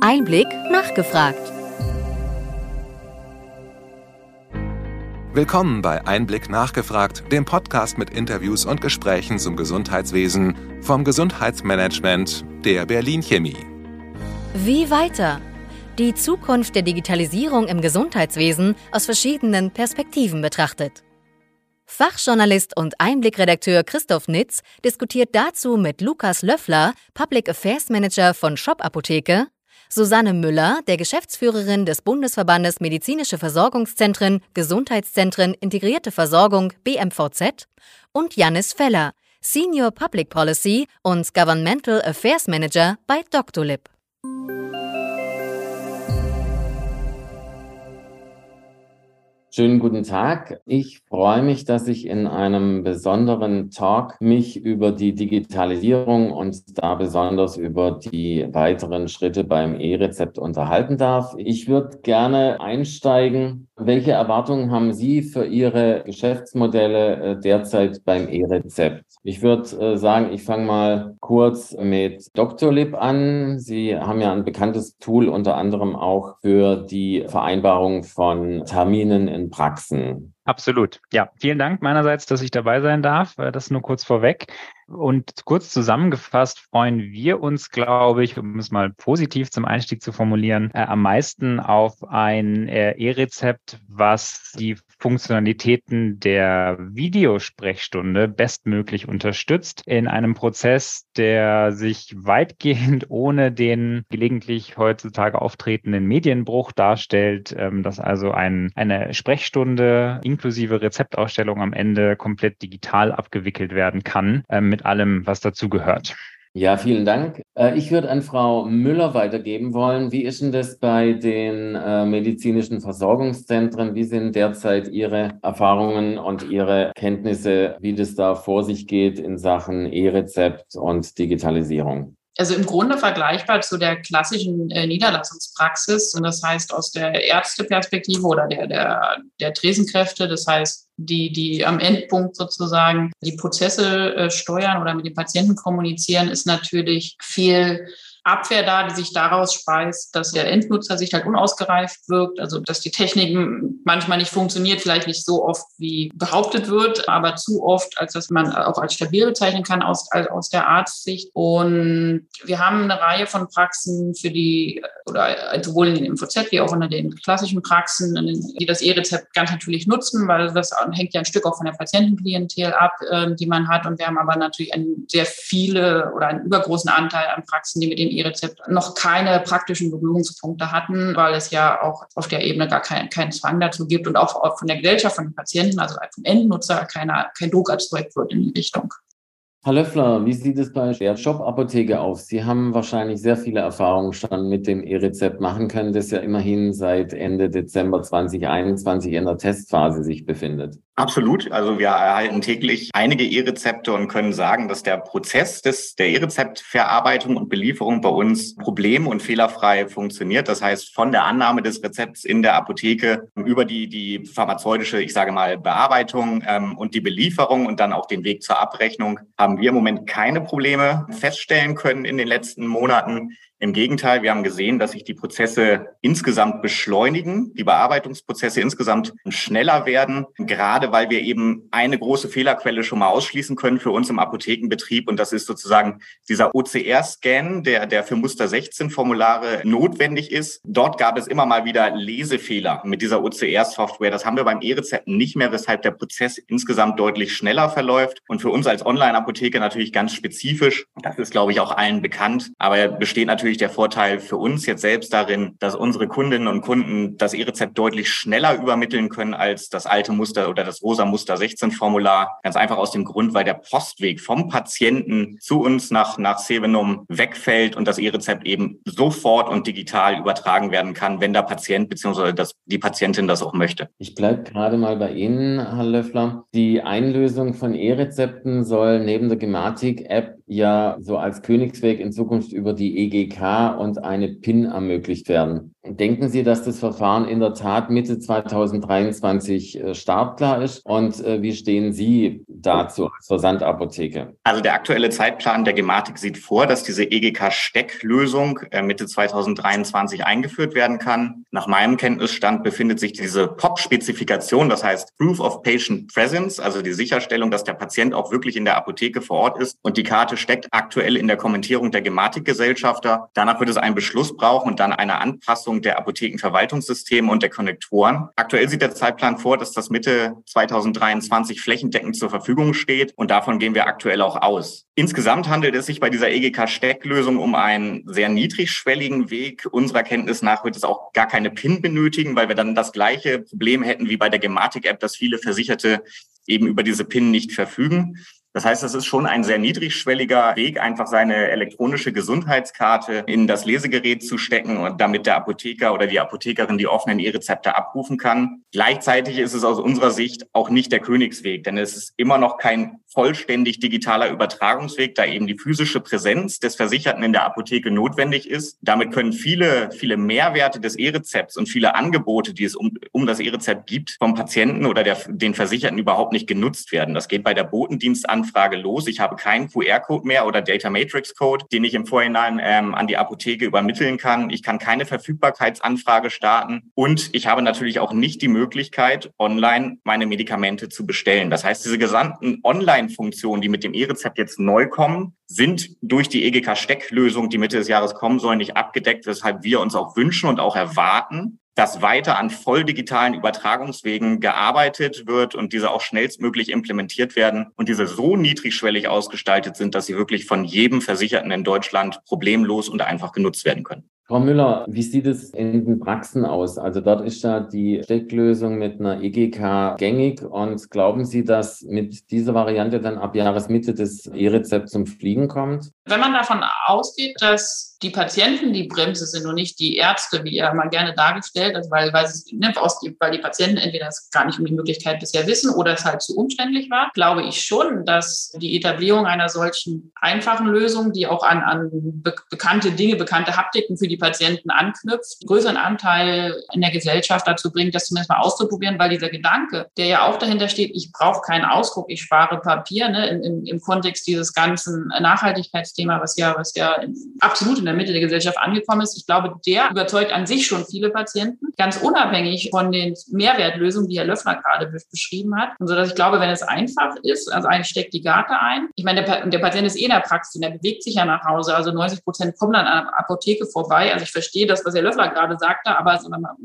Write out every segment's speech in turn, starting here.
Einblick nachgefragt. Willkommen bei Einblick nachgefragt, dem Podcast mit Interviews und Gesprächen zum Gesundheitswesen vom Gesundheitsmanagement der Berlin Chemie. Wie weiter? Die Zukunft der Digitalisierung im Gesundheitswesen aus verschiedenen Perspektiven betrachtet. Fachjournalist und Einblickredakteur Christoph Nitz diskutiert dazu mit Lukas Löffler, Public Affairs Manager von Shop Apotheke, Susanne Müller, der Geschäftsführerin des Bundesverbandes Medizinische Versorgungszentren, Gesundheitszentren, Integrierte Versorgung BMVZ und Jannis Feller, Senior Public Policy und Governmental Affairs Manager bei Doctolib. Schönen guten Tag. Ich freue mich, dass ich in einem besonderen Talk mich über die Digitalisierung und da besonders über die weiteren Schritte beim E-Rezept unterhalten darf. Ich würde gerne einsteigen. Welche Erwartungen haben Sie für Ihre Geschäftsmodelle äh, derzeit beim E-Rezept? Ich würde äh, sagen, ich fange mal kurz mit Doctolib an. Sie haben ja ein bekanntes Tool unter anderem auch für die Vereinbarung von Terminen in Praxen. Absolut. Ja, vielen Dank meinerseits, dass ich dabei sein darf. Äh, das nur kurz vorweg. Und kurz zusammengefasst freuen wir uns, glaube ich, um es mal positiv zum Einstieg zu formulieren, äh, am meisten auf ein äh, E-Rezept, was die Funktionalitäten der Videosprechstunde bestmöglich unterstützt in einem Prozess, der sich weitgehend ohne den gelegentlich heutzutage auftretenden Medienbruch darstellt, ähm, dass also ein, eine Sprechstunde inklusive Rezeptausstellung am Ende komplett digital abgewickelt werden kann, äh, mit allem, was dazugehört. Ja, vielen Dank. Äh, ich würde an Frau Müller weitergeben wollen. Wie ist denn das bei den äh, medizinischen Versorgungszentren? Wie sind derzeit Ihre Erfahrungen und Ihre Kenntnisse, wie das da vor sich geht in Sachen E-Rezept und Digitalisierung? Also im Grunde vergleichbar zu der klassischen äh, Niederlassungspraxis. Und das heißt aus der Ärzteperspektive oder der, der, der Tresenkräfte, das heißt, die, die am Endpunkt sozusagen die Prozesse äh, steuern oder mit den Patienten kommunizieren, ist natürlich viel Abwehr da, die sich daraus speist, dass der Endnutzer sich halt unausgereift wirkt, also dass die Technik manchmal nicht funktioniert, vielleicht nicht so oft wie behauptet wird, aber zu oft, als dass man auch als stabil bezeichnen kann aus, aus der Arztsicht. Und wir haben eine Reihe von Praxen für die, oder sowohl in den MVZ wie auch in den klassischen Praxen, die das E-Rezept ganz natürlich nutzen, weil das hängt ja ein Stück auch von der Patientenklientel ab, ähm, die man hat. Und wir haben aber natürlich einen sehr viele oder einen übergroßen Anteil an Praxen, die mit dem E-Rezept noch keine praktischen Berührungspunkte hatten, weil es ja auch auf der Ebene gar keinen kein Zwang dazu gibt und auch von der Gesellschaft, von den Patienten, also vom Endnutzer, keiner, kein Druck erzeugt wird in die Richtung. Herr Löffler, wie sieht es bei der Shop-Apotheke aus? Sie haben wahrscheinlich sehr viele Erfahrungen schon mit dem E-Rezept machen können, das ja immerhin seit Ende Dezember 2021 in der Testphase sich befindet. Absolut. Also wir erhalten täglich einige E-Rezepte und können sagen, dass der Prozess des, der E-Rezeptverarbeitung und Belieferung bei uns problem- und fehlerfrei funktioniert. Das heißt, von der Annahme des Rezepts in der Apotheke über die, die pharmazeutische, ich sage mal, Bearbeitung ähm, und die Belieferung und dann auch den Weg zur Abrechnung haben wir im Moment keine Probleme feststellen können in den letzten Monaten. Im Gegenteil, wir haben gesehen, dass sich die Prozesse insgesamt beschleunigen, die Bearbeitungsprozesse insgesamt schneller werden, gerade weil wir eben eine große Fehlerquelle schon mal ausschließen können für uns im Apothekenbetrieb. Und das ist sozusagen dieser OCR-Scan, der, der für Muster 16 Formulare notwendig ist. Dort gab es immer mal wieder Lesefehler mit dieser OCR-Software. Das haben wir beim E-Rezept nicht mehr, weshalb der Prozess insgesamt deutlich schneller verläuft. Und für uns als Online-Apotheke natürlich ganz spezifisch. Das ist, glaube ich, auch allen bekannt. Aber besteht natürlich natürlich der Vorteil für uns jetzt selbst darin, dass unsere Kundinnen und Kunden das E-Rezept deutlich schneller übermitteln können als das alte Muster oder das rosa Muster 16 Formular. Ganz einfach aus dem Grund, weil der Postweg vom Patienten zu uns nach, nach Sevenum wegfällt und das E-Rezept eben sofort und digital übertragen werden kann, wenn der Patient bzw. die Patientin das auch möchte. Ich bleibe gerade mal bei Ihnen, Herr Löffler. Die Einlösung von E-Rezepten soll neben der Gematik-App ja so als Königsweg in Zukunft über die EGK und eine PIN ermöglicht werden. Denken Sie, dass das Verfahren in der Tat Mitte 2023 äh, startklar ist? Und äh, wie stehen Sie dazu als Versandapotheke? Also der aktuelle Zeitplan der Gematik sieht vor, dass diese EGK-Stecklösung äh, Mitte 2023 eingeführt werden kann. Nach meinem Kenntnisstand befindet sich diese POP-Spezifikation, das heißt Proof of Patient Presence, also die Sicherstellung, dass der Patient auch wirklich in der Apotheke vor Ort ist. Und die Karte steckt aktuell in der Kommentierung der Gematikgesellschafter. Danach wird es einen Beschluss brauchen und dann eine Anpassung der Apothekenverwaltungssysteme und der Konnektoren. Aktuell sieht der Zeitplan vor, dass das Mitte 2023 flächendeckend zur Verfügung steht und davon gehen wir aktuell auch aus. Insgesamt handelt es sich bei dieser EGK-Stecklösung um einen sehr niedrigschwelligen Weg. Unserer Kenntnis nach wird es auch gar keine PIN benötigen, weil wir dann das gleiche Problem hätten wie bei der Gematik-App, dass viele Versicherte eben über diese PIN nicht verfügen. Das heißt, es ist schon ein sehr niedrigschwelliger Weg, einfach seine elektronische Gesundheitskarte in das Lesegerät zu stecken und damit der Apotheker oder die Apothekerin die offenen E-Rezepte abrufen kann. Gleichzeitig ist es aus unserer Sicht auch nicht der Königsweg, denn es ist immer noch kein vollständig digitaler Übertragungsweg, da eben die physische Präsenz des Versicherten in der Apotheke notwendig ist. Damit können viele, viele Mehrwerte des E-Rezepts und viele Angebote, die es um, um das E-Rezept gibt, vom Patienten oder der, den Versicherten überhaupt nicht genutzt werden. Das geht bei der Botendienstanfrage Anfrage los. Ich habe keinen QR-Code mehr oder Data Matrix Code, den ich im Vorhinein ähm, an die Apotheke übermitteln kann. Ich kann keine Verfügbarkeitsanfrage starten und ich habe natürlich auch nicht die Möglichkeit, online meine Medikamente zu bestellen. Das heißt, diese gesamten Online-Funktionen, die mit dem E-Rezept jetzt neu kommen, sind durch die EGK-Stecklösung, die Mitte des Jahres kommen soll, nicht abgedeckt, weshalb wir uns auch wünschen und auch erwarten, dass weiter an voll digitalen Übertragungswegen gearbeitet wird und diese auch schnellstmöglich implementiert werden und diese so niedrigschwellig ausgestaltet sind, dass sie wirklich von jedem Versicherten in Deutschland problemlos und einfach genutzt werden können. Frau Müller, wie sieht es in den Praxen aus? Also dort ist ja die Stecklösung mit einer EGK gängig und glauben Sie, dass mit dieser Variante dann ab Jahresmitte das E-Rezept zum Fliegen kommt? Wenn man davon ausgeht, dass die Patienten die Bremse sind und nicht die Ärzte, wie er mal gerne dargestellt hat, weil, weil, es, ne, weil die Patienten entweder es gar nicht um die Möglichkeit bisher wissen oder es halt zu umständlich war, glaube ich schon, dass die Etablierung einer solchen einfachen Lösung, die auch an, an be bekannte Dinge, bekannte Haptiken für die Patienten anknüpft, einen größeren Anteil in der Gesellschaft dazu bringt, das zumindest mal auszuprobieren, weil dieser Gedanke, der ja auch dahinter steht, ich brauche keinen Ausdruck, ich spare Papier, ne, in, im Kontext dieses ganzen Nachhaltigkeitsthema, was ja, was ja absolut in der Mitte der Gesellschaft angekommen ist. Ich glaube, der überzeugt an sich schon viele Patienten, ganz unabhängig von den Mehrwertlösungen, die Herr Löffner gerade beschrieben hat. Und so dass ich glaube, wenn es einfach ist, also eigentlich steckt die Garte ein. Ich meine, der, der Patient ist eh in der Praxis, der bewegt sich ja nach Hause. Also 90 Prozent kommen dann an der Apotheke vorbei. Also ich verstehe das, was Herr Löffler gerade sagte, aber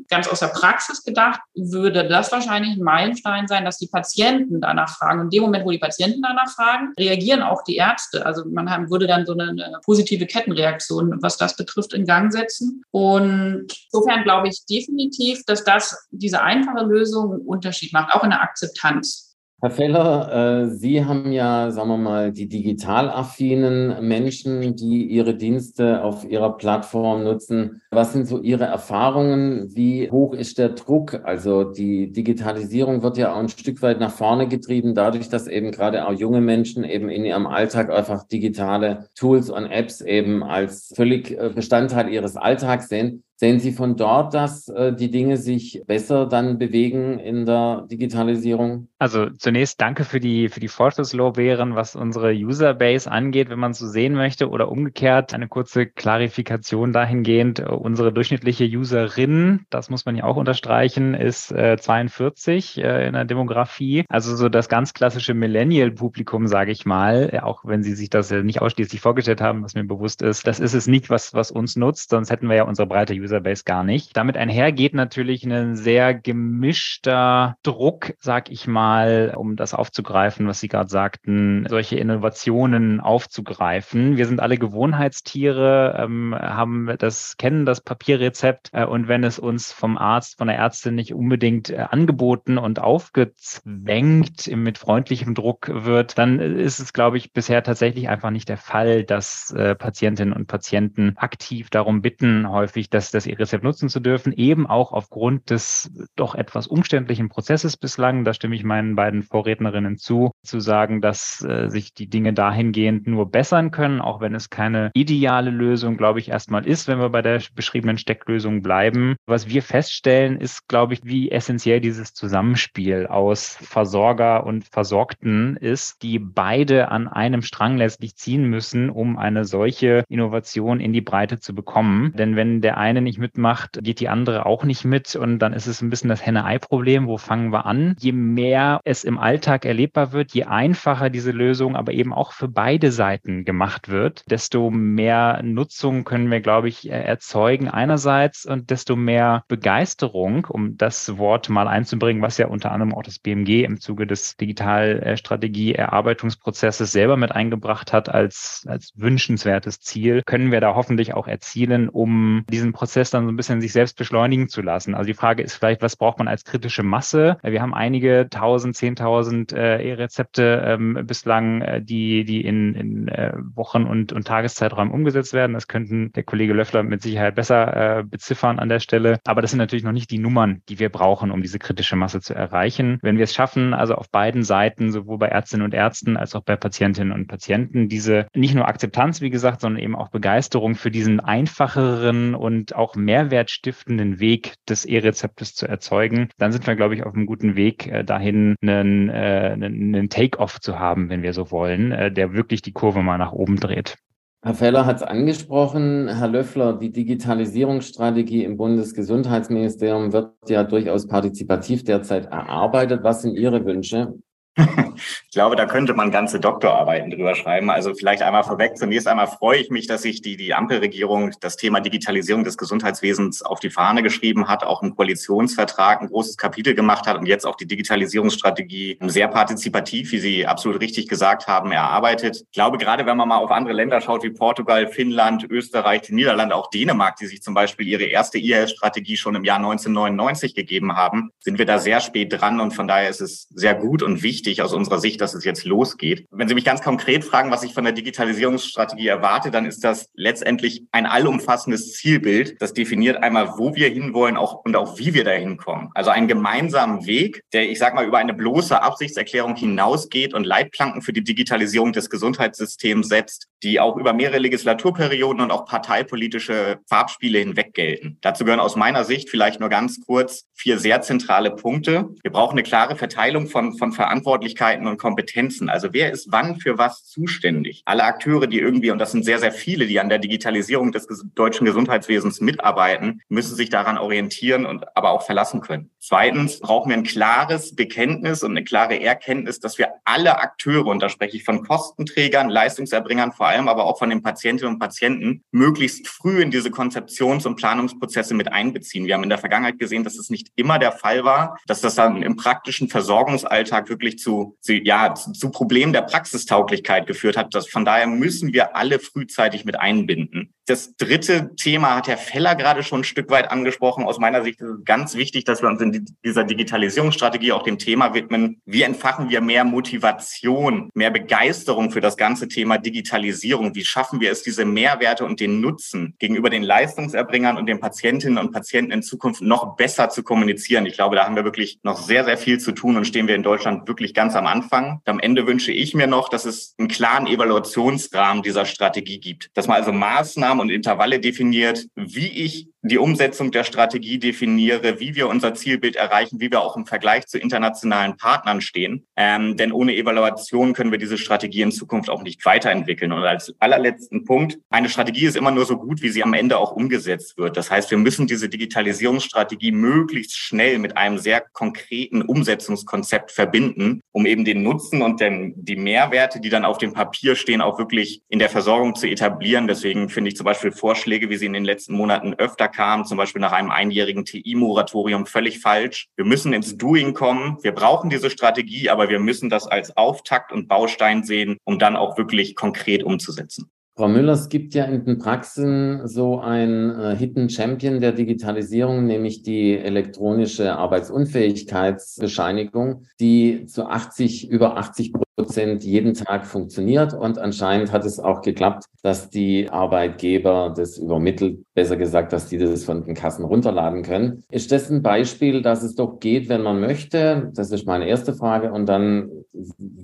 ganz aus der Praxis gedacht, würde das wahrscheinlich ein Meilenstein sein, dass die Patienten danach fragen. Und in dem Moment, wo die Patienten danach fragen, reagieren auch die Ärzte. Also man würde dann so eine, eine positive Kettenreaktion was das betrifft, in Gang setzen. Und insofern glaube ich definitiv, dass das diese einfache Lösung einen Unterschied macht, auch in der Akzeptanz. Herr Feller, äh, Sie haben ja, sagen wir mal, die digital affinen Menschen, die Ihre Dienste auf Ihrer Plattform nutzen. Was sind so Ihre Erfahrungen? Wie hoch ist der Druck? Also die Digitalisierung wird ja auch ein Stück weit nach vorne getrieben, dadurch, dass eben gerade auch junge Menschen eben in ihrem Alltag einfach digitale Tools und Apps eben als völlig äh, Bestandteil ihres Alltags sehen. Sehen Sie von dort, dass äh, die Dinge sich besser dann bewegen in der Digitalisierung? Also zunächst danke für die, für die Vorschusslorbeeren, was unsere Userbase angeht, wenn man so sehen möchte oder umgekehrt eine kurze Klarifikation dahingehend. Unsere durchschnittliche Userin, das muss man ja auch unterstreichen, ist äh, 42 äh, in der Demografie. Also so das ganz klassische Millennial-Publikum, sage ich mal, auch wenn Sie sich das nicht ausschließlich vorgestellt haben, was mir bewusst ist. Das ist es nicht, was, was uns nutzt, sonst hätten wir ja unsere breite User Userbase gar nicht. Damit einhergeht natürlich ein sehr gemischter Druck, sag ich mal, um das aufzugreifen, was Sie gerade sagten, solche Innovationen aufzugreifen. Wir sind alle Gewohnheitstiere, ähm, haben das, kennen das Papierrezept äh, und wenn es uns vom Arzt, von der Ärztin nicht unbedingt äh, angeboten und aufgezwängt mit freundlichem Druck wird, dann ist es, glaube ich, bisher tatsächlich einfach nicht der Fall, dass äh, Patientinnen und Patienten aktiv darum bitten, häufig, dass das das E-Rezept nutzen zu dürfen, eben auch aufgrund des doch etwas umständlichen Prozesses bislang. Da stimme ich meinen beiden Vorrednerinnen zu, zu sagen, dass äh, sich die Dinge dahingehend nur bessern können, auch wenn es keine ideale Lösung, glaube ich, erstmal ist, wenn wir bei der beschriebenen Stecklösung bleiben. Was wir feststellen, ist, glaube ich, wie essentiell dieses Zusammenspiel aus Versorger und Versorgten ist, die beide an einem Strang letztlich ziehen müssen, um eine solche Innovation in die Breite zu bekommen. Denn wenn der eine nicht mitmacht, geht die andere auch nicht mit und dann ist es ein bisschen das Henne-Ei-Problem. Wo fangen wir an? Je mehr es im Alltag erlebbar wird, je einfacher diese Lösung aber eben auch für beide Seiten gemacht wird, desto mehr Nutzung können wir, glaube ich, erzeugen einerseits und desto mehr Begeisterung, um das Wort mal einzubringen, was ja unter anderem auch das BMG im Zuge des Digitalstrategie-Erarbeitungsprozesses selber mit eingebracht hat als, als wünschenswertes Ziel, können wir da hoffentlich auch erzielen, um diesen Prozess dann so ein bisschen sich selbst beschleunigen zu lassen. Also die Frage ist vielleicht, was braucht man als kritische Masse? Wir haben einige tausend, zehntausend äh, E-Rezepte ähm, bislang, äh, die, die in, in äh, Wochen und, und Tageszeiträumen umgesetzt werden. Das könnten der Kollege Löffler mit Sicherheit besser äh, beziffern an der Stelle. Aber das sind natürlich noch nicht die Nummern, die wir brauchen, um diese kritische Masse zu erreichen. Wenn wir es schaffen, also auf beiden Seiten, sowohl bei Ärztinnen und Ärzten als auch bei Patientinnen und Patienten, diese nicht nur Akzeptanz, wie gesagt, sondern eben auch Begeisterung für diesen einfacheren und auch mehrwertstiftenden Weg des E-Rezeptes zu erzeugen, dann sind wir, glaube ich, auf einem guten Weg, äh, dahin einen, äh, einen Take-off zu haben, wenn wir so wollen, äh, der wirklich die Kurve mal nach oben dreht. Herr Feller hat es angesprochen, Herr Löffler, die Digitalisierungsstrategie im Bundesgesundheitsministerium wird ja durchaus partizipativ derzeit erarbeitet. Was sind Ihre Wünsche? Ich glaube, da könnte man ganze Doktorarbeiten drüber schreiben. Also vielleicht einmal vorweg. Zunächst einmal freue ich mich, dass sich die, die Ampelregierung das Thema Digitalisierung des Gesundheitswesens auf die Fahne geschrieben hat, auch im Koalitionsvertrag ein großes Kapitel gemacht hat und jetzt auch die Digitalisierungsstrategie sehr partizipativ, wie Sie absolut richtig gesagt haben, erarbeitet. Ich glaube, gerade wenn man mal auf andere Länder schaut, wie Portugal, Finnland, Österreich, die Niederlande, auch Dänemark, die sich zum Beispiel ihre erste E-Health-Strategie schon im Jahr 1999 gegeben haben, sind wir da sehr spät dran und von daher ist es sehr gut und wichtig, wichtig aus unserer Sicht, dass es jetzt losgeht. Wenn Sie mich ganz konkret fragen, was ich von der Digitalisierungsstrategie erwarte, dann ist das letztendlich ein allumfassendes Zielbild. Das definiert einmal, wo wir hinwollen auch, und auch wie wir da hinkommen. Also einen gemeinsamen Weg, der, ich sag mal, über eine bloße Absichtserklärung hinausgeht und Leitplanken für die Digitalisierung des Gesundheitssystems setzt, die auch über mehrere Legislaturperioden und auch parteipolitische Farbspiele hinweg gelten. Dazu gehören aus meiner Sicht vielleicht nur ganz kurz vier sehr zentrale Punkte. Wir brauchen eine klare Verteilung von, von Verantwortung Verantwortlichkeiten und Kompetenzen. Also wer ist wann für was zuständig? Alle Akteure, die irgendwie, und das sind sehr, sehr viele, die an der Digitalisierung des deutschen Gesundheitswesens mitarbeiten, müssen sich daran orientieren und aber auch verlassen können. Zweitens brauchen wir ein klares Bekenntnis und eine klare Erkenntnis, dass wir alle Akteure, und da spreche ich von Kostenträgern, Leistungserbringern vor allem, aber auch von den Patientinnen und Patienten, möglichst früh in diese Konzeptions- und Planungsprozesse mit einbeziehen. Wir haben in der Vergangenheit gesehen, dass es nicht immer der Fall war, dass das dann im praktischen Versorgungsalltag wirklich zu, zu, ja, zu Problemen der Praxistauglichkeit geführt hat. Das, von daher müssen wir alle frühzeitig mit einbinden. Das dritte Thema hat Herr Feller gerade schon ein Stück weit angesprochen. Aus meiner Sicht ist es ganz wichtig, dass wir uns in dieser Digitalisierungsstrategie auch dem Thema widmen. Wie entfachen wir mehr Motivation, mehr Begeisterung für das ganze Thema Digitalisierung? Wie schaffen wir es, diese Mehrwerte und den Nutzen gegenüber den Leistungserbringern und den Patientinnen und Patienten in Zukunft noch besser zu kommunizieren? Ich glaube, da haben wir wirklich noch sehr, sehr viel zu tun und stehen wir in Deutschland wirklich ganz am Anfang. Am Ende wünsche ich mir noch, dass es einen klaren Evaluationsrahmen dieser Strategie gibt, dass man also Maßnahmen und Intervalle definiert, wie ich die Umsetzung der Strategie definiere, wie wir unser Zielbild erreichen, wie wir auch im Vergleich zu internationalen Partnern stehen. Ähm, denn ohne Evaluation können wir diese Strategie in Zukunft auch nicht weiterentwickeln. Und als allerletzten Punkt, eine Strategie ist immer nur so gut, wie sie am Ende auch umgesetzt wird. Das heißt, wir müssen diese Digitalisierungsstrategie möglichst schnell mit einem sehr konkreten Umsetzungskonzept verbinden, um eben den Nutzen und den, die Mehrwerte, die dann auf dem Papier stehen, auch wirklich in der Versorgung zu etablieren. Deswegen finde ich zum Beispiel Vorschläge, wie sie in den letzten Monaten öfter kam, zum Beispiel nach einem einjährigen TI-Moratorium, völlig falsch. Wir müssen ins Doing kommen. Wir brauchen diese Strategie, aber wir müssen das als Auftakt und Baustein sehen, um dann auch wirklich konkret umzusetzen. Frau Müller, es gibt ja in den Praxen so ein äh, Hidden Champion der Digitalisierung, nämlich die elektronische Arbeitsunfähigkeitsbescheinigung, die zu 80, über 80 Prozent Prozent jeden Tag funktioniert und anscheinend hat es auch geklappt, dass die Arbeitgeber das übermittelt, besser gesagt, dass die das von den Kassen runterladen können. Ist das ein Beispiel, dass es doch geht, wenn man möchte? Das ist meine erste Frage und dann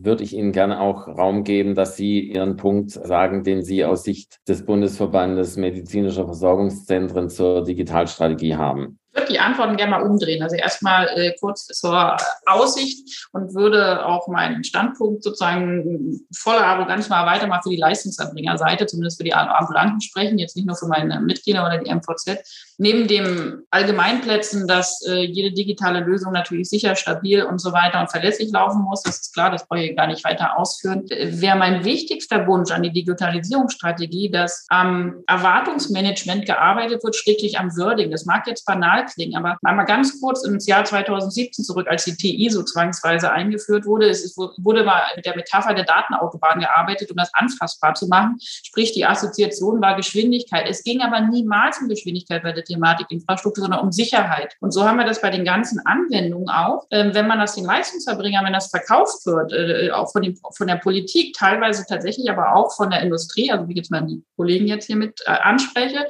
würde ich Ihnen gerne auch Raum geben, dass Sie Ihren Punkt sagen, den Sie aus Sicht des Bundesverbandes medizinischer Versorgungszentren zur Digitalstrategie haben würde die Antworten gerne mal umdrehen. Also erstmal äh, kurz zur Aussicht und würde auch meinen Standpunkt sozusagen voller Arroganz mal weiter mal für die Leistungserbringerseite, zumindest für die Ambulanten sprechen, jetzt nicht nur für meine Mitglieder oder die MVZ. Neben dem Allgemeinplätzen, dass äh, jede digitale Lösung natürlich sicher, stabil und so weiter und verlässlich laufen muss, das ist klar, das brauche ich gar nicht weiter ausführen, wäre mein wichtigster Wunsch an die Digitalisierungsstrategie, dass am Erwartungsmanagement gearbeitet wird, schräglich am Wording. Das mag jetzt banal klingen. Aber mal ganz kurz ins Jahr 2017 zurück, als die TI so zwangsweise eingeführt wurde. Es wurde mal mit der Metapher der Datenautobahn gearbeitet, um das anfassbar zu machen. Sprich, die Assoziation war Geschwindigkeit. Es ging aber niemals um Geschwindigkeit bei der Thematik Infrastruktur, sondern um Sicherheit. Und so haben wir das bei den ganzen Anwendungen auch. Ähm, wenn man das den Leistungserbringern, wenn das verkauft wird, äh, auch von, den, von der Politik, teilweise tatsächlich aber auch von der Industrie, also wie jetzt mal die Kollegen jetzt hier mit äh, anspreche,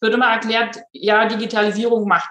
wird immer erklärt, ja, Digitalisierung macht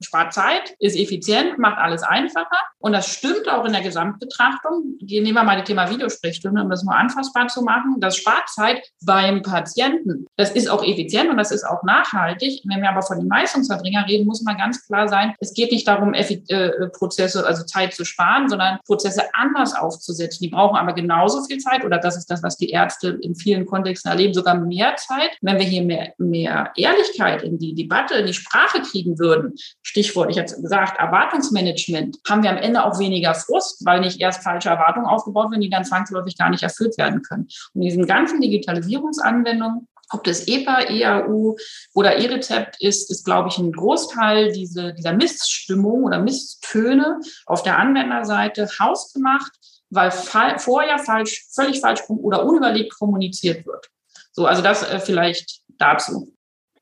spart Zeit, ist effizient, macht alles einfacher. Und das stimmt auch in der Gesamtbetrachtung. Nehmen wir mal das Thema Videosprechstunde, um das mal anfassbar zu machen. Das spart Zeit beim Patienten. Das ist auch effizient und das ist auch nachhaltig. Wenn wir aber von den Leistungserbringer reden, muss man ganz klar sein, es geht nicht darum, äh, Prozesse, also Zeit zu sparen, sondern Prozesse anders aufzusetzen. Die brauchen aber genauso viel Zeit oder das ist das, was die Ärzte in vielen Kontexten erleben, sogar mehr Zeit. Wenn wir hier mehr, mehr Ehrlichkeit in die Debatte, in die Sprache kriegen würden, Stichwort, ich hatte gesagt, Erwartungsmanagement, haben wir am Ende auch weniger Frust, weil nicht erst falsche Erwartungen aufgebaut werden, die dann zwangsläufig gar nicht erfüllt werden können. Und in diesen ganzen Digitalisierungsanwendungen ob das EPA, EAU oder E-Rezept ist, ist, glaube ich, ein Großteil diese, dieser Missstimmung oder Misstöne auf der Anwenderseite hausgemacht, weil vorher falsch, völlig falsch oder unüberlegt kommuniziert wird. So, also das äh, vielleicht dazu.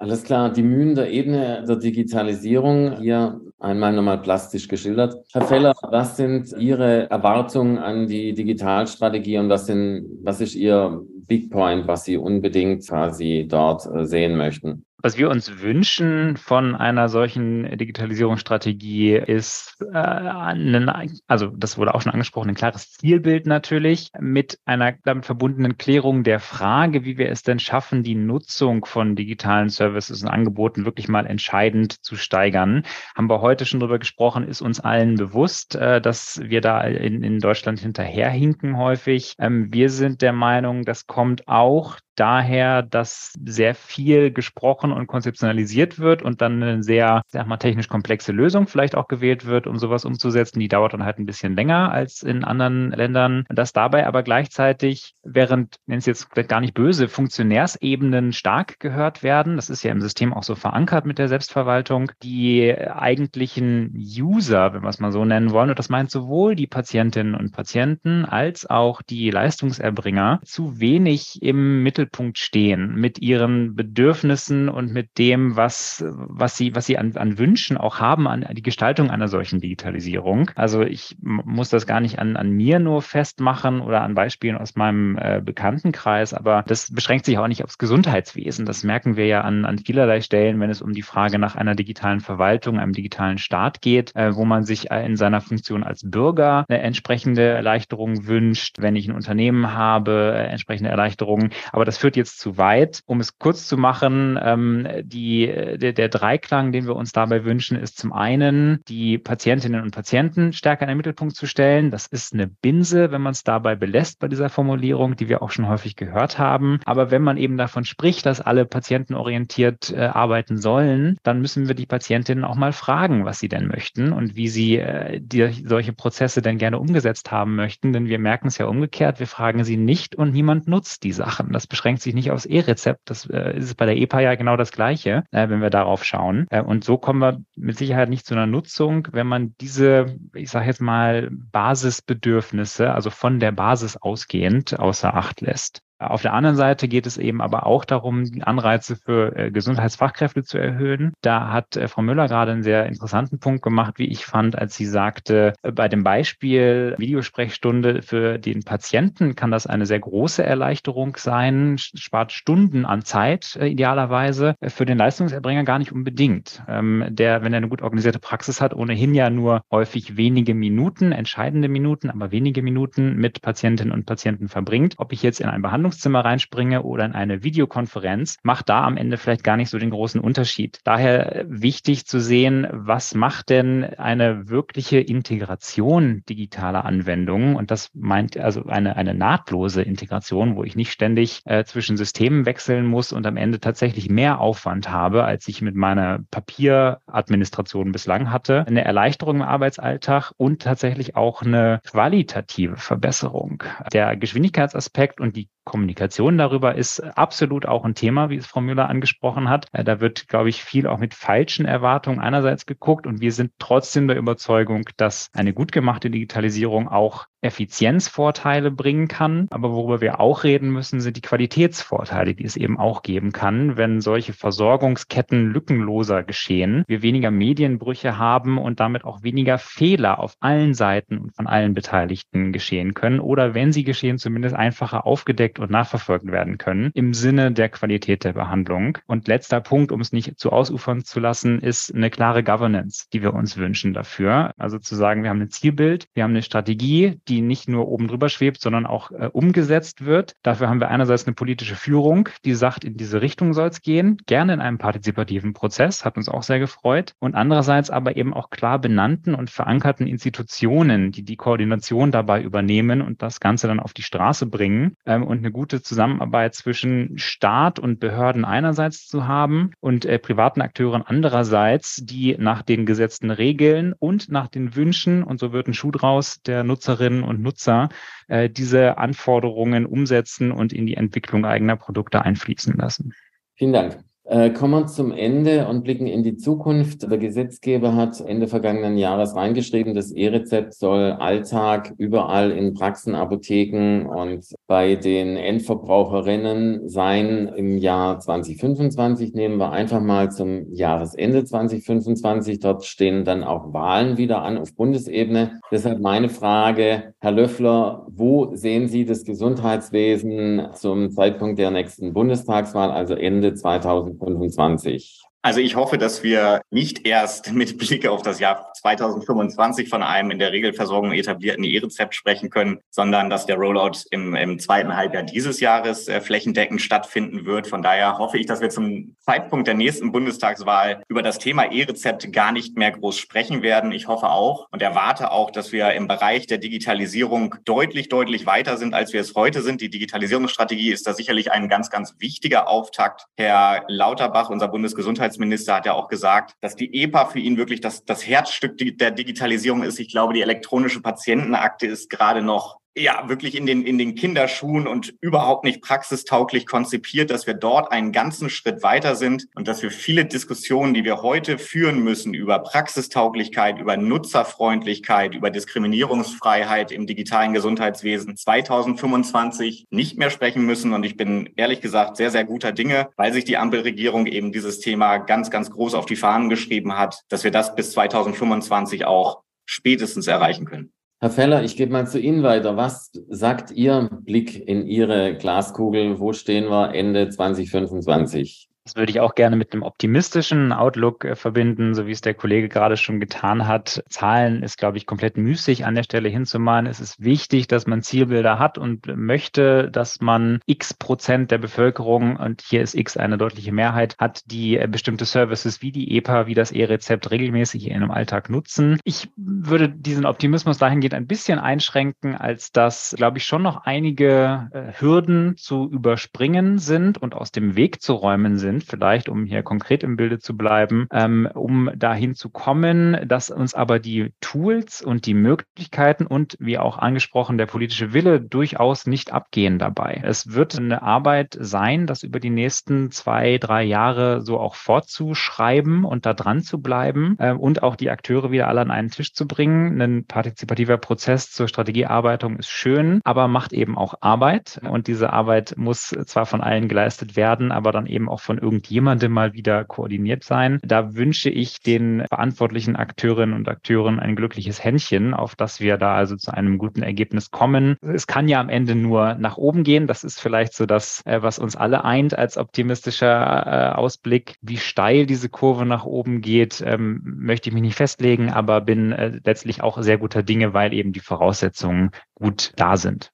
Alles klar, die Mühen der Ebene der Digitalisierung hier einmal nochmal plastisch geschildert. Herr Feller, was sind Ihre Erwartungen an die Digitalstrategie und was, sind, was ist Ihr Big Point, was Sie unbedingt quasi dort äh, sehen möchten? Was wir uns wünschen von einer solchen Digitalisierungsstrategie ist, äh, einen, also das wurde auch schon angesprochen, ein klares Zielbild natürlich mit einer damit verbundenen Klärung der Frage, wie wir es denn schaffen, die Nutzung von digitalen Services und Angeboten wirklich mal entscheidend zu steigern. Haben wir heute schon drüber gesprochen, ist uns allen bewusst, äh, dass wir da in, in Deutschland hinterherhinken häufig. Ähm, wir sind der Meinung, das kommt auch daher, dass sehr viel gesprochen und konzeptionalisiert wird und dann eine sehr, sag mal, technisch komplexe Lösung vielleicht auch gewählt wird, um sowas umzusetzen. Die dauert dann halt ein bisschen länger als in anderen Ländern. Dass dabei aber gleichzeitig, während, wenn es jetzt gar nicht böse, Funktionärsebenen stark gehört werden, das ist ja im System auch so verankert mit der Selbstverwaltung, die eigentlichen User, wenn wir es mal so nennen wollen, und das meint sowohl die Patientinnen und Patienten als auch die Leistungserbringer, zu wenig im Mittel Mittelpunkt stehen mit ihren Bedürfnissen und mit dem, was, was sie, was sie an, an Wünschen auch haben an die Gestaltung einer solchen Digitalisierung. Also ich muss das gar nicht an, an mir nur festmachen oder an Beispielen aus meinem äh, Bekanntenkreis, aber das beschränkt sich auch nicht aufs Gesundheitswesen. Das merken wir ja an, an vielerlei Stellen, wenn es um die Frage nach einer digitalen Verwaltung, einem digitalen Staat geht, äh, wo man sich äh, in seiner Funktion als Bürger eine entsprechende Erleichterung wünscht, wenn ich ein Unternehmen habe, äh, entsprechende Erleichterungen. Aber das das führt jetzt zu weit. Um es kurz zu machen, ähm, die, der, der Dreiklang, den wir uns dabei wünschen, ist zum einen, die Patientinnen und Patienten stärker in den Mittelpunkt zu stellen. Das ist eine Binse, wenn man es dabei belässt bei dieser Formulierung, die wir auch schon häufig gehört haben. Aber wenn man eben davon spricht, dass alle patientenorientiert äh, arbeiten sollen, dann müssen wir die Patientinnen auch mal fragen, was sie denn möchten und wie sie äh, die, solche Prozesse denn gerne umgesetzt haben möchten. Denn wir merken es ja umgekehrt, wir fragen sie nicht und niemand nutzt die Sachen. Das beschränkt sich nicht aufs E-Rezept. Das äh, ist bei der EPA ja genau das Gleiche, äh, wenn wir darauf schauen. Äh, und so kommen wir mit Sicherheit nicht zu einer Nutzung, wenn man diese, ich sage jetzt mal, Basisbedürfnisse, also von der Basis ausgehend, außer Acht lässt. Auf der anderen Seite geht es eben aber auch darum, Anreize für äh, Gesundheitsfachkräfte zu erhöhen. Da hat äh, Frau Müller gerade einen sehr interessanten Punkt gemacht, wie ich fand, als sie sagte, äh, bei dem Beispiel Videosprechstunde für den Patienten kann das eine sehr große Erleichterung sein, spart Stunden an Zeit idealerweise, für den Leistungserbringer gar nicht unbedingt. Ähm, der, wenn er eine gut organisierte Praxis hat, ohnehin ja nur häufig wenige Minuten, entscheidende Minuten, aber wenige Minuten mit Patientinnen und Patienten verbringt. Ob ich jetzt in ein Behandlung Behandlungszimmer reinspringe oder in eine Videokonferenz, macht da am Ende vielleicht gar nicht so den großen Unterschied. Daher wichtig zu sehen, was macht denn eine wirkliche Integration digitaler Anwendungen? Und das meint also eine, eine nahtlose Integration, wo ich nicht ständig äh, zwischen Systemen wechseln muss und am Ende tatsächlich mehr Aufwand habe, als ich mit meiner Papieradministration bislang hatte. Eine Erleichterung im Arbeitsalltag und tatsächlich auch eine qualitative Verbesserung. Der Geschwindigkeitsaspekt und die Kommunikation darüber ist absolut auch ein Thema, wie es Frau Müller angesprochen hat. Äh, da wird, glaube ich, viel auch mit falschen Erwartungen einerseits geguckt und wir sind trotzdem der Überzeugung, dass eine gut gemachte Digitalisierung auch Effizienzvorteile bringen kann. Aber worüber wir auch reden müssen, sind die Qualitätsvorteile, die es eben auch geben kann, wenn solche Versorgungsketten lückenloser geschehen, wir weniger Medienbrüche haben und damit auch weniger Fehler auf allen Seiten und von allen Beteiligten geschehen können oder wenn sie geschehen, zumindest einfacher aufgedeckt und nachverfolgt werden können im Sinne der Qualität der Behandlung. Und letzter Punkt, um es nicht zu ausufern zu lassen, ist eine klare Governance, die wir uns wünschen dafür. Also zu sagen, wir haben ein Zielbild, wir haben eine Strategie, die die nicht nur oben drüber schwebt, sondern auch äh, umgesetzt wird. Dafür haben wir einerseits eine politische Führung, die sagt, in diese Richtung soll es gehen, gerne in einem partizipativen Prozess, hat uns auch sehr gefreut. Und andererseits aber eben auch klar benannten und verankerten Institutionen, die die Koordination dabei übernehmen und das Ganze dann auf die Straße bringen ähm, und eine gute Zusammenarbeit zwischen Staat und Behörden einerseits zu haben und äh, privaten Akteuren andererseits, die nach den gesetzten Regeln und nach den Wünschen, und so wird ein Schuh draus, der Nutzerinnen und Nutzer äh, diese Anforderungen umsetzen und in die Entwicklung eigener Produkte einfließen lassen. Vielen Dank. Äh, kommen wir zum Ende und blicken in die Zukunft. Der Gesetzgeber hat Ende vergangenen Jahres reingeschrieben, das E-Rezept soll Alltag überall in Praxen, Apotheken und bei den Endverbraucherinnen sein im Jahr 2025. Nehmen wir einfach mal zum Jahresende 2025. Dort stehen dann auch Wahlen wieder an auf Bundesebene. Deshalb meine Frage, Herr Löffler, wo sehen Sie das Gesundheitswesen zum Zeitpunkt der nächsten Bundestagswahl, also Ende 2025? 2025. Also ich hoffe, dass wir nicht erst mit Blick auf das Jahr 2025 von einem in der Regelversorgung etablierten E-Rezept sprechen können, sondern dass der Rollout im, im zweiten Halbjahr dieses Jahres äh, flächendeckend stattfinden wird. Von daher hoffe ich, dass wir zum Zeitpunkt der nächsten Bundestagswahl über das Thema E-Rezept gar nicht mehr groß sprechen werden. Ich hoffe auch und erwarte auch, dass wir im Bereich der Digitalisierung deutlich, deutlich weiter sind, als wir es heute sind. Die Digitalisierungsstrategie ist da sicherlich ein ganz, ganz wichtiger Auftakt. Herr Lauterbach, unser Bundesgesundheits Gesundheitsminister hat ja auch gesagt, dass die EPA für ihn wirklich das, das Herzstück der Digitalisierung ist. Ich glaube, die elektronische Patientenakte ist gerade noch ja wirklich in den, in den Kinderschuhen und überhaupt nicht praxistauglich konzipiert, dass wir dort einen ganzen Schritt weiter sind und dass wir viele Diskussionen, die wir heute führen müssen über Praxistauglichkeit, über Nutzerfreundlichkeit, über Diskriminierungsfreiheit im digitalen Gesundheitswesen 2025 nicht mehr sprechen müssen. Und ich bin ehrlich gesagt sehr, sehr guter Dinge, weil sich die Ampelregierung eben dieses Thema ganz, ganz groß auf die Fahnen geschrieben hat, dass wir das bis 2025 auch spätestens erreichen können. Herr Feller, ich gebe mal zu Ihnen weiter. Was sagt Ihr Blick in Ihre Glaskugel? Wo stehen wir Ende 2025? Das würde ich auch gerne mit einem optimistischen Outlook äh, verbinden, so wie es der Kollege gerade schon getan hat. Zahlen ist, glaube ich, komplett müßig an der Stelle hinzumalen. Es ist wichtig, dass man Zielbilder hat und möchte, dass man x Prozent der Bevölkerung, und hier ist x eine deutliche Mehrheit, hat, die äh, bestimmte Services wie die EPA, wie das E-Rezept regelmäßig in ihrem Alltag nutzen. Ich würde diesen Optimismus dahingehend ein bisschen einschränken, als dass, glaube ich, schon noch einige äh, Hürden zu überspringen sind und aus dem Weg zu räumen sind sind, vielleicht um hier konkret im Bilde zu bleiben, ähm, um dahin zu kommen, dass uns aber die Tools und die Möglichkeiten und wie auch angesprochen der politische Wille durchaus nicht abgehen dabei. Es wird eine Arbeit sein, das über die nächsten zwei, drei Jahre so auch fortzuschreiben und da dran zu bleiben äh, und auch die Akteure wieder alle an einen Tisch zu bringen. Ein partizipativer Prozess zur Strategiearbeitung ist schön, aber macht eben auch Arbeit und diese Arbeit muss zwar von allen geleistet werden, aber dann eben auch von irgendjemandem mal wieder koordiniert sein. Da wünsche ich den verantwortlichen Akteurinnen und Akteuren ein glückliches Händchen, auf das wir da also zu einem guten Ergebnis kommen. Es kann ja am Ende nur nach oben gehen. Das ist vielleicht so das, äh, was uns alle eint als optimistischer äh, Ausblick. Wie steil diese Kurve nach oben geht, ähm, möchte ich mich nicht festlegen, aber bin äh, letztlich auch sehr guter Dinge, weil eben die Voraussetzungen gut da sind.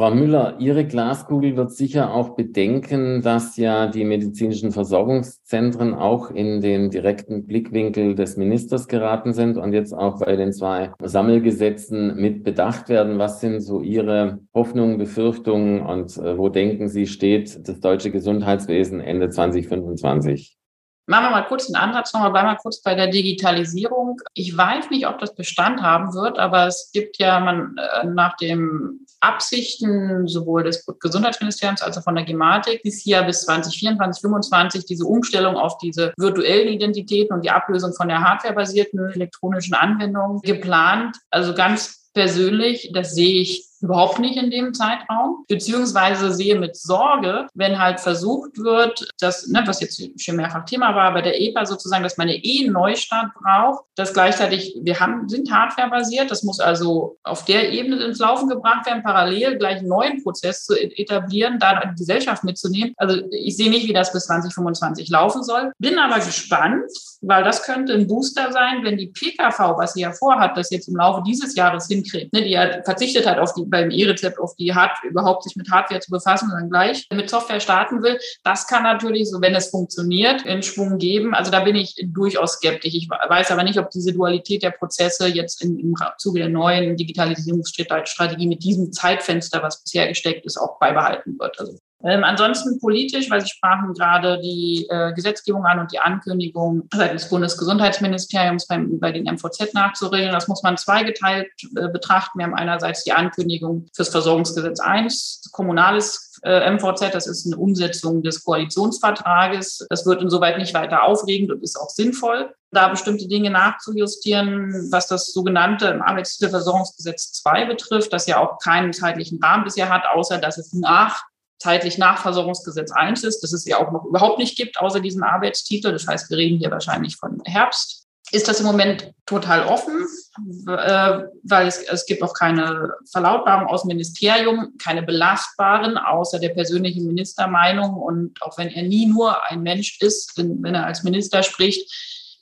Frau Müller, Ihre Glaskugel wird sicher auch bedenken, dass ja die medizinischen Versorgungszentren auch in den direkten Blickwinkel des Ministers geraten sind und jetzt auch bei den zwei Sammelgesetzen mit bedacht werden. Was sind so Ihre Hoffnungen, Befürchtungen und äh, wo denken Sie, steht das deutsche Gesundheitswesen Ende 2025? Machen wir mal kurz einen Ansatz nochmal, wir kurz bei der Digitalisierung. Ich weiß nicht, ob das Bestand haben wird, aber es gibt ja man, äh, nach den Absichten sowohl des Gesundheitsministeriums als auch von der Gematik bis hier bis 2024, 2025 diese Umstellung auf diese virtuellen Identitäten und die Ablösung von der hardwarebasierten elektronischen Anwendung geplant. Also ganz persönlich, das sehe ich überhaupt nicht in dem Zeitraum, beziehungsweise sehe mit Sorge, wenn halt versucht wird, dass, ne, was jetzt schon mehrfach Thema war, bei der EPA sozusagen, dass man eine E-Neustart braucht, dass gleichzeitig, wir haben, sind hardwarebasiert, das muss also auf der Ebene ins Laufen gebracht werden, parallel gleich einen neuen Prozess zu etablieren, da die Gesellschaft mitzunehmen. Also ich sehe nicht, wie das bis 2025 laufen soll, bin aber gespannt, weil das könnte ein Booster sein, wenn die PKV, was sie ja vorhat, das jetzt im Laufe dieses Jahres hinkriegt, ne, die ja verzichtet hat auf die beim E-Rezept auf die Hardware, überhaupt sich mit Hardware zu befassen und dann gleich mit Software starten will. Das kann natürlich, so wenn es funktioniert, in Schwung geben. Also da bin ich durchaus skeptisch. Ich weiß aber nicht, ob diese Dualität der Prozesse jetzt im, im Zuge der neuen Digitalisierungsstrategie mit diesem Zeitfenster, was bisher gesteckt ist, auch beibehalten wird. Also ähm, ansonsten politisch, weil Sie sprachen gerade die äh, Gesetzgebung an und die Ankündigung seitens des Bundesgesundheitsministeriums beim, bei den MVZ nachzuregeln. Das muss man zweigeteilt äh, betrachten. Wir haben einerseits die Ankündigung fürs Versorgungsgesetz 1, kommunales äh, MVZ, das ist eine Umsetzung des Koalitionsvertrages. Das wird insoweit nicht weiter aufregend und ist auch sinnvoll da bestimmte Dinge nachzujustieren, was das sogenannte im Arbeitstierversorgungsgesetz 2 betrifft, das ja auch keinen zeitlichen Rahmen bisher hat, außer dass es nach zeitlich Nachversorgungsgesetz 1 ist, das es ja auch noch überhaupt nicht gibt, außer diesen Arbeitstitel. Das heißt, wir reden hier wahrscheinlich von Herbst. Ist das im Moment total offen, äh, weil es, es gibt auch keine Verlautbarung aus dem Ministerium, keine belastbaren, außer der persönlichen Ministermeinung. Und auch wenn er nie nur ein Mensch ist, wenn, wenn er als Minister spricht,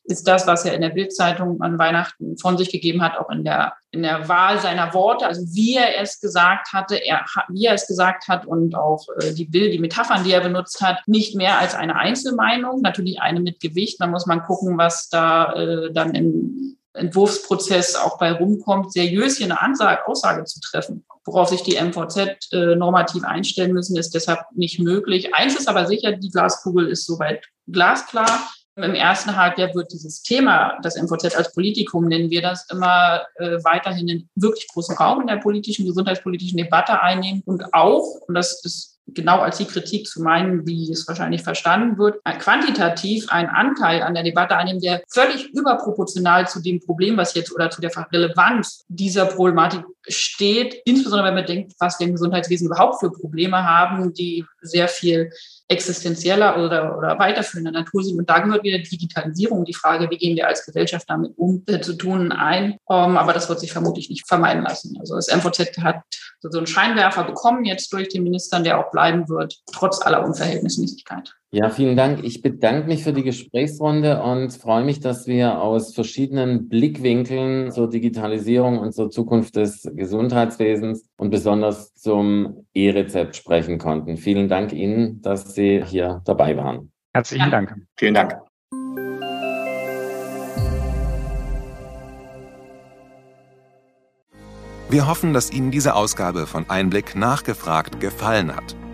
ist das, was er in der Bildzeitung an Weihnachten von sich gegeben hat, auch in der, in der Wahl seiner Worte, also wie er es gesagt hatte, er, wie er es gesagt hat und auch äh, die Bild, die Metaphern, die er benutzt hat, nicht mehr als eine Einzelmeinung, natürlich eine mit Gewicht. Da muss man gucken, was da äh, dann im Entwurfsprozess auch bei rumkommt, seriös hier eine Ansage, Aussage zu treffen. Worauf sich die MVZ äh, normativ einstellen müssen, ist deshalb nicht möglich. Eins ist aber sicher, die Glaskugel ist soweit glasklar. Im ersten Halbjahr wird dieses Thema, das MVZ als Politikum nennen wir das, immer äh, weiterhin einen wirklich großen Raum in der politischen, gesundheitspolitischen Debatte einnehmen und auch, und das ist genau als die Kritik zu meinen, wie es wahrscheinlich verstanden wird, quantitativ einen Anteil an der Debatte einnehmen, der völlig überproportional zu dem Problem, was jetzt oder zu der Relevanz dieser Problematik steht, insbesondere wenn man denkt, was wir im Gesundheitswesen überhaupt für Probleme haben, die sehr viel existenzieller oder, oder weiterführender Natur sind. Und da gehört wieder Digitalisierung, die Frage, wie gehen wir als Gesellschaft damit um, äh, zu tun ein. Ähm, aber das wird sich vermutlich nicht vermeiden lassen. Also das MVZ hat so einen Scheinwerfer bekommen jetzt durch den Ministern, der auch bleiben wird, trotz aller Unverhältnismäßigkeit. Ja, vielen Dank. Ich bedanke mich für die Gesprächsrunde und freue mich, dass wir aus verschiedenen Blickwinkeln zur Digitalisierung und zur Zukunft des Gesundheitswesens und besonders zum E-Rezept sprechen konnten. Vielen Dank Ihnen, dass Sie hier dabei waren. Herzlichen. Dank. Vielen Dank. Wir hoffen, dass Ihnen diese Ausgabe von Einblick nachgefragt gefallen hat.